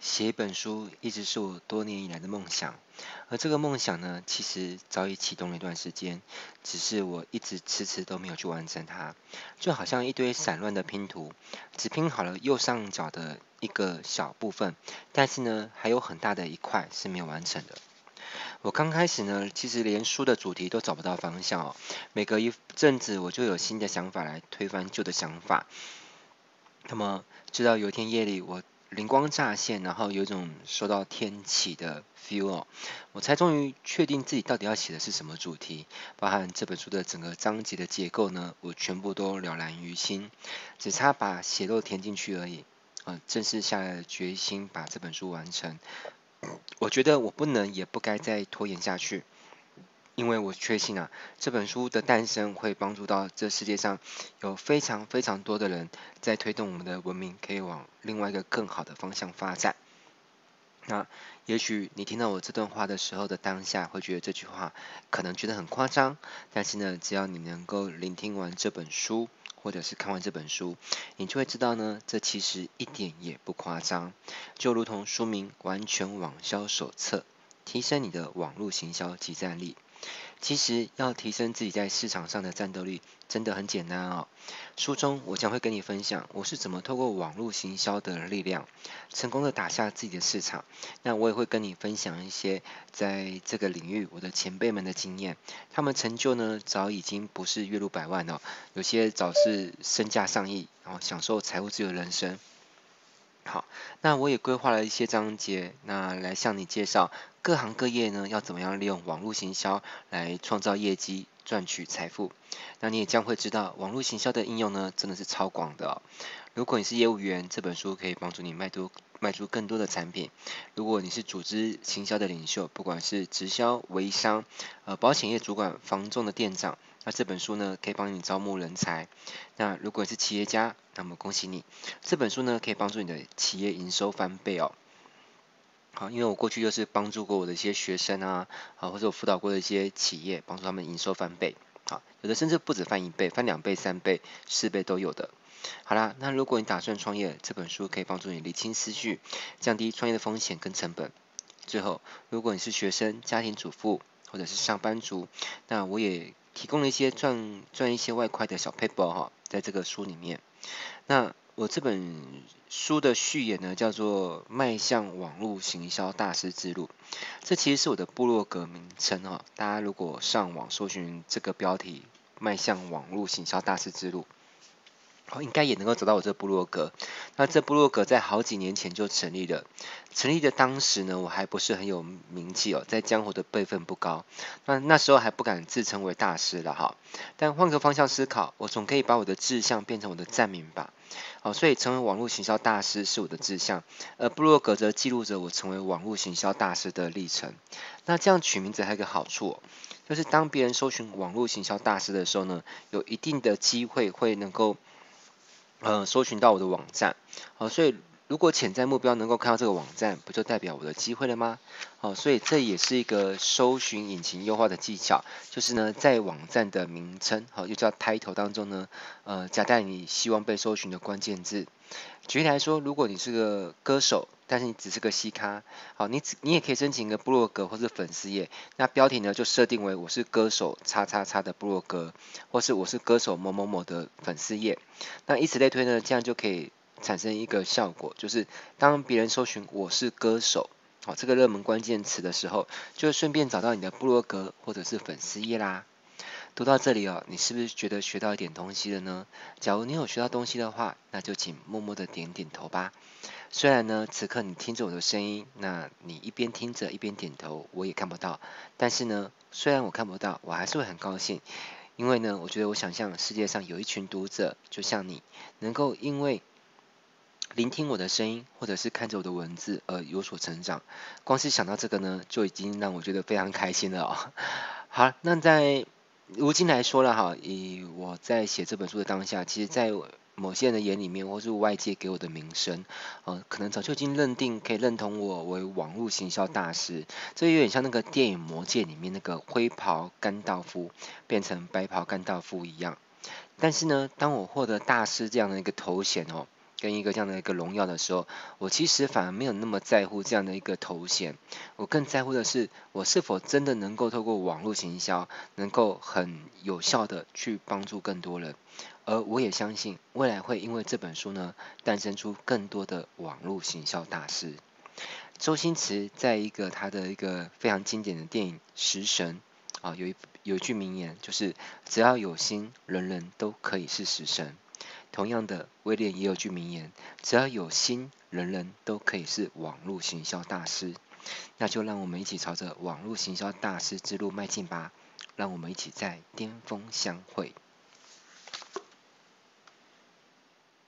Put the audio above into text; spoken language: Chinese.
写一本书一直是我多年以来的梦想，而这个梦想呢，其实早已启动了一段时间，只是我一直迟迟都没有去完成它，就好像一堆散乱的拼图，只拼好了右上角的一个小部分，但是呢，还有很大的一块是没有完成的。我刚开始呢，其实连书的主题都找不到方向哦，每隔一阵子我就有新的想法来推翻旧的想法。那么，直到有一天夜里，我灵光乍现，然后有一种受到天启的 feel，我才终于确定自己到底要写的是什么主题，包含这本书的整个章节的结构呢，我全部都了然于心，只差把血肉填进去而已。啊，正式下了决心把这本书完成。我觉得我不能也不该再拖延下去。因为我确信啊，这本书的诞生会帮助到这世界上有非常非常多的人，在推动我们的文明可以往另外一个更好的方向发展。那也许你听到我这段话的时候的当下，会觉得这句话可能觉得很夸张，但是呢，只要你能够聆听完这本书，或者是看完这本书，你就会知道呢，这其实一点也不夸张，就如同书名《完全网销手册》，提升你的网络行销及战力。其实要提升自己在市场上的战斗力，真的很简单哦。书中我将会跟你分享，我是怎么透过网络行销的力量，成功的打下自己的市场。那我也会跟你分享一些在这个领域我的前辈们的经验，他们成就呢，早已经不是月入百万哦，有些早是身价上亿，然后享受财务自由人生。好，那我也规划了一些章节，那来向你介绍各行各业呢，要怎么样利用网络行销来创造业绩、赚取财富。那你也将会知道，网络行销的应用呢，真的是超广的哦。如果你是业务员，这本书可以帮助你卖多卖出更多的产品；如果你是组织行销的领袖，不管是直销、微商、呃保险业主管、房仲的店长。那这本书呢，可以帮你招募人才。那如果你是企业家，那么恭喜你，这本书呢，可以帮助你的企业营收翻倍哦。好，因为我过去就是帮助过我的一些学生啊，啊，或者我辅导过的一些企业，帮助他们营收翻倍。好，有的甚至不止翻一倍，翻两倍、三倍、四倍都有的。好啦，那如果你打算创业，这本书可以帮助你理清思绪，降低创业的风险跟成本。最后，如果你是学生、家庭主妇或者是上班族，那我也。提供了一些赚赚一些外快的小撇步哈，在这个书里面。那我这本书的序言呢，叫做《迈向网络行销大师之路》，这其实是我的部落格名称哈。大家如果上网搜寻这个标题《迈向网络行销大师之路》。哦，应该也能够找到我这部落格。那这部落格在好几年前就成立了，成立的当时呢，我还不是很有名气哦，在江湖的辈分不高。那那时候还不敢自称为大师了哈。但换个方向思考，我总可以把我的志向变成我的站名吧。哦，所以成为网络行销大师是我的志向，而部落格则记录着我成为网络行销大师的历程。那这样取名字还有一个好处哦，就是当别人搜寻网络行销大师的时候呢，有一定的机会会能够。呃，搜寻到我的网站，好，所以如果潜在目标能够看到这个网站，不就代表我的机会了吗？好，所以这也是一个搜寻引擎优化的技巧，就是呢，在网站的名称，好，又叫 title 当中呢，呃，夹带你希望被搜寻的关键字。举例来说，如果你是个歌手。但是你只是个嘻咖，好，你只你也可以申请一个部落格或是粉丝页，那标题呢就设定为我是歌手叉叉叉的部落格，或是我是歌手某某某的粉丝页，那以此类推呢，这样就可以产生一个效果，就是当别人搜寻我是歌手，好，这个热门关键词的时候，就顺便找到你的部落格或者是粉丝页啦。读到这里哦，你是不是觉得学到一点东西了呢？假如你有学到东西的话，那就请默默的点点头吧。虽然呢，此刻你听着我的声音，那你一边听着一边点头，我也看不到。但是呢，虽然我看不到，我还是会很高兴，因为呢，我觉得我想象世界上有一群读者，就像你，能够因为聆听我的声音，或者是看着我的文字而有所成长。光是想到这个呢，就已经让我觉得非常开心了哦。好，那在如今来说了哈，以我在写这本书的当下，其实在。某些人的眼里面，或是外界给我的名声，呃，可能早就已经认定，可以认同我为网络行销大师。这有点像那个电影《魔戒》里面那个灰袍甘道夫变成白袍甘道夫一样。但是呢，当我获得大师这样的一个头衔哦，跟一个这样的一个荣耀的时候，我其实反而没有那么在乎这样的一个头衔，我更在乎的是我是否真的能够透过网络行销，能够很有效的去帮助更多人。而我也相信未来会因为这本书呢，诞生出更多的网络行销大师。周星驰在一个他的一个非常经典的电影《食神》啊，有一有一句名言，就是只要有心，人人都可以是食神。同样的，威廉也有句名言：只要有心，人人都可以是网络行销大师。那就让我们一起朝着网络行销大师之路迈进吧！让我们一起在巅峰相会。